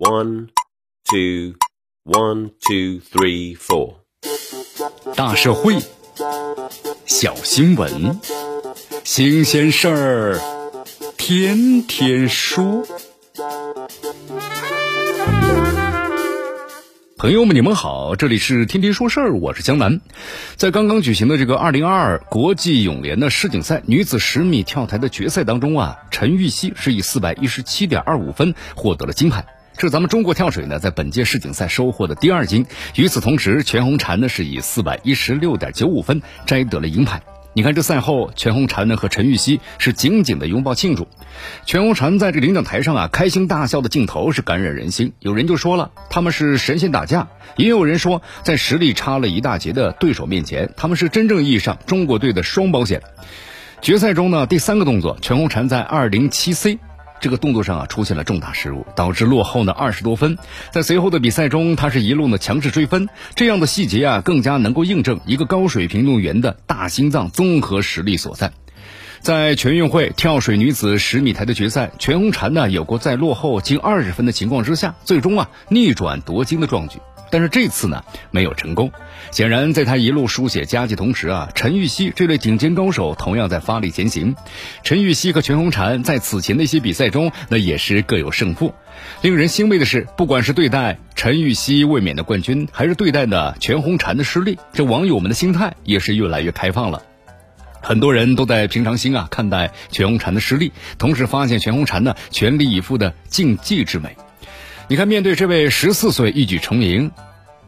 One, two, one, two, three, four. 大社会，小新闻，新鲜事儿，天天说。朋友们，你们好，这里是天天说事儿，我是江南。在刚刚举行的这个二零二二国际泳联的世锦赛女子十米跳台的决赛当中啊，陈芋汐是以四百一十七点二五分获得了金牌。是咱们中国跳水呢，在本届世锦赛收获的第二金。与此同时，全红婵呢是以四百一十六点九五分摘得了银牌。你看，这赛后，全红婵呢和陈芋汐是紧紧的拥抱庆祝。全红婵在这领奖台上啊，开心大笑的镜头是感染人心。有人就说了，他们是神仙打架；也有人说，在实力差了一大截的对手面前，他们是真正意义上中国队的双保险。决赛中呢，第三个动作，全红婵在二零七 C。这个动作上啊出现了重大失误，导致落后呢二十多分。在随后的比赛中，他是一路呢强势追分，这样的细节啊更加能够印证一个高水平运动员的大心脏综合实力所在。在全运会跳水女子十米台的决赛，全红婵呢有过在落后近二十分的情况之下，最终啊逆转夺金的壮举。但是这次呢没有成功。显然，在他一路书写佳绩同时啊，陈芋汐这类顶尖高手同样在发力前行。陈芋汐和全红婵在此前的一些比赛中，那也是各有胜负。令人欣慰的是，不管是对待陈芋汐卫冕的冠军，还是对待的全红婵的失利，这网友们的心态也是越来越开放了。很多人都在平常心啊看待全红婵的失利，同时发现全红婵呢全力以赴的竞技之美。你看，面对这位十四岁一举成名，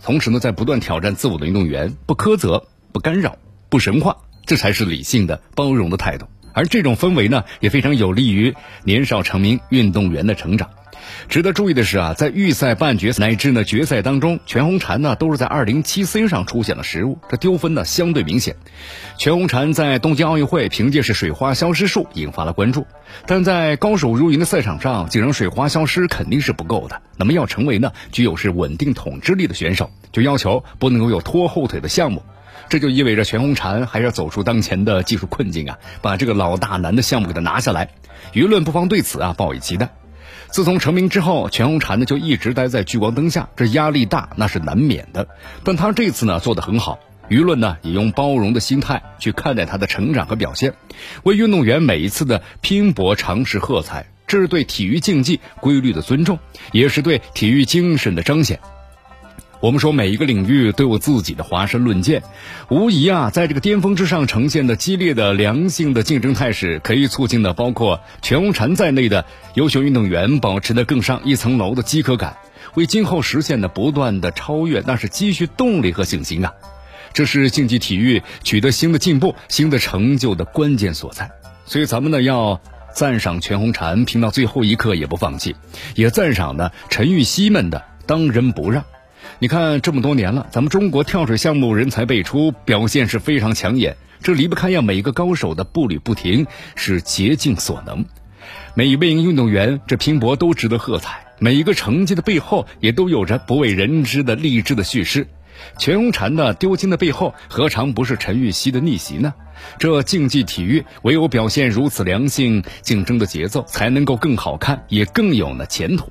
同时呢在不断挑战自我的运动员，不苛责、不干扰、不神话，这才是理性的、包容的态度。而这种氛围呢，也非常有利于年少成名运动员的成长。值得注意的是啊，在预赛、半决赛乃至呢决赛当中，全红婵呢都是在二零七 C 上出现了失误，这丢分呢相对明显。全红婵在东京奥运会凭借是水花消失术引发了关注，但在高手如云的赛场上，仅让水花消失肯定是不够的。那么要成为呢具有是稳定统治力的选手，就要求不能够有拖后腿的项目。这就意味着全红婵还要走出当前的技术困境啊，把这个老大难的项目给他拿下来。舆论不妨对此啊抱以期待。自从成名之后，全红婵呢就一直待在聚光灯下，这压力大那是难免的。但她这次呢做得很好，舆论呢也用包容的心态去看待她的成长和表现，为运动员每一次的拼搏尝试喝彩，这是对体育竞技规律的尊重，也是对体育精神的彰显。我们说每一个领域都有自己的华山论剑，无疑啊，在这个巅峰之上呈现的激烈的良性的竞争态势，可以促进的包括全红婵在内的优秀运动员保持的更上一层楼的饥渴感，为今后实现的不断的超越，那是积蓄动力和信心啊！这是竞技体育取得新的进步、新的成就的关键所在。所以咱们呢要赞赏全红婵拼到最后一刻也不放弃，也赞赏呢陈芋汐们的当仁不让。你看，这么多年了，咱们中国跳水项目人才辈出，表现是非常抢眼。这离不开呀每一个高手的步履不停，是竭尽所能。每一位运动员这拼搏都值得喝彩，每一个成绩的背后也都有着不为人知的励志的叙事。全红婵的丢金的背后，何尝不是陈芋汐的逆袭呢？这竞技体育唯有表现如此良性竞争的节奏，才能够更好看，也更有呢前途。